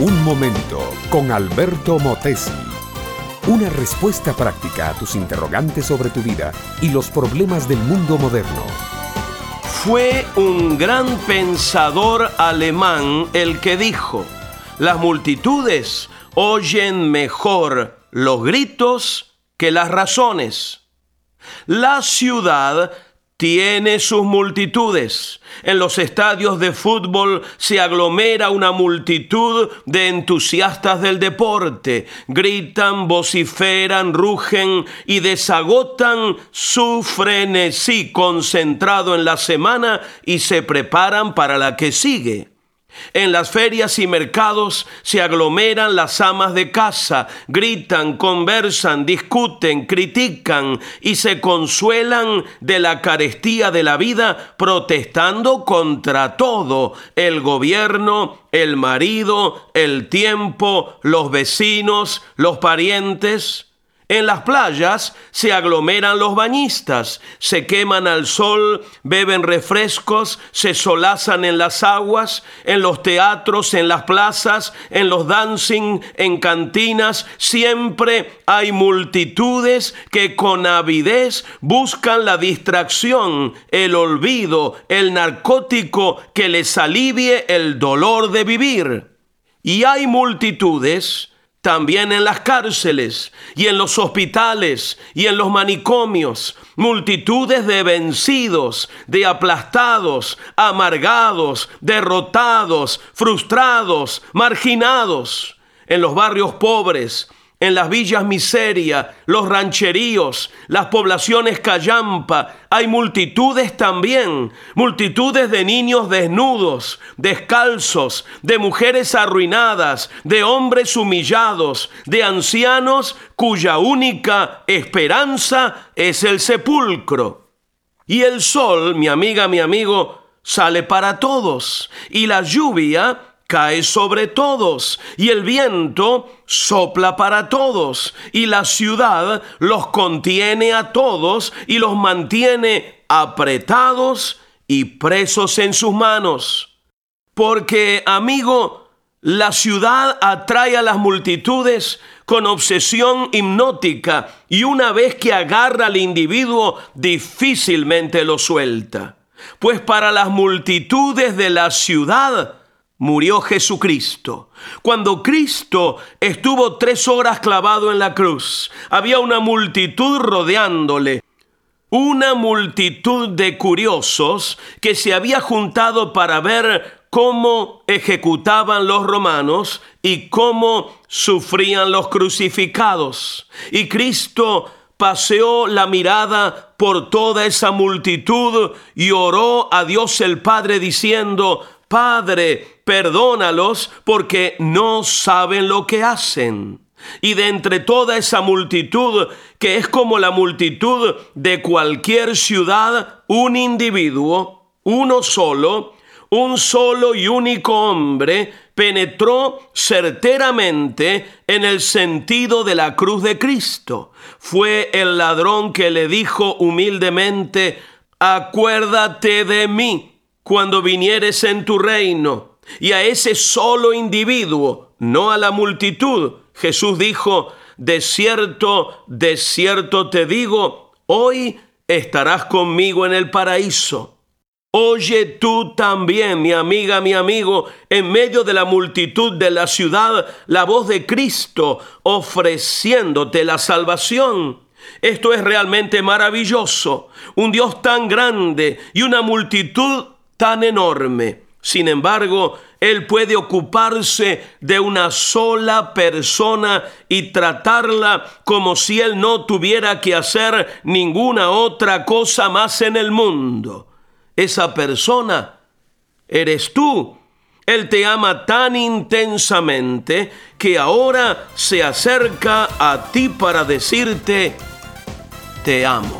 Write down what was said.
Un momento con Alberto Motesi. Una respuesta práctica a tus interrogantes sobre tu vida y los problemas del mundo moderno. Fue un gran pensador alemán el que dijo, las multitudes oyen mejor los gritos que las razones. La ciudad tiene sus multitudes. En los estadios de fútbol se aglomera una multitud de entusiastas del deporte. Gritan, vociferan, rugen y desagotan su frenesí concentrado en la semana y se preparan para la que sigue. En las ferias y mercados se aglomeran las amas de casa, gritan, conversan, discuten, critican y se consuelan de la carestía de la vida protestando contra todo, el gobierno, el marido, el tiempo, los vecinos, los parientes. En las playas se aglomeran los bañistas, se queman al sol, beben refrescos, se solazan en las aguas, en los teatros, en las plazas, en los dancing, en cantinas. Siempre hay multitudes que con avidez buscan la distracción, el olvido, el narcótico que les alivie el dolor de vivir. Y hay multitudes también en las cárceles y en los hospitales y en los manicomios, multitudes de vencidos, de aplastados, amargados, derrotados, frustrados, marginados, en los barrios pobres, en las villas miseria, los rancheríos, las poblaciones callampa, hay multitudes también, multitudes de niños desnudos, descalzos, de mujeres arruinadas, de hombres humillados, de ancianos cuya única esperanza es el sepulcro. Y el sol, mi amiga, mi amigo, sale para todos, y la lluvia cae sobre todos, y el viento sopla para todos, y la ciudad los contiene a todos y los mantiene apretados y presos en sus manos. Porque, amigo, la ciudad atrae a las multitudes con obsesión hipnótica y una vez que agarra al individuo difícilmente lo suelta. Pues para las multitudes de la ciudad, murió Jesucristo. Cuando Cristo estuvo tres horas clavado en la cruz, había una multitud rodeándole. Una multitud de curiosos que se había juntado para ver cómo ejecutaban los romanos y cómo sufrían los crucificados. Y Cristo paseó la mirada por toda esa multitud y oró a Dios el Padre diciendo, Padre, perdónalos porque no saben lo que hacen. Y de entre toda esa multitud, que es como la multitud de cualquier ciudad, un individuo, uno solo, un solo y único hombre, penetró certeramente en el sentido de la cruz de Cristo. Fue el ladrón que le dijo humildemente, acuérdate de mí cuando vinieres en tu reino y a ese solo individuo, no a la multitud. Jesús dijo, de cierto, de cierto te digo, hoy estarás conmigo en el paraíso. Oye tú también, mi amiga, mi amigo, en medio de la multitud de la ciudad, la voz de Cristo ofreciéndote la salvación. Esto es realmente maravilloso. Un Dios tan grande y una multitud tan enorme. Sin embargo, Él puede ocuparse de una sola persona y tratarla como si Él no tuviera que hacer ninguna otra cosa más en el mundo. Esa persona eres tú. Él te ama tan intensamente que ahora se acerca a ti para decirte, te amo.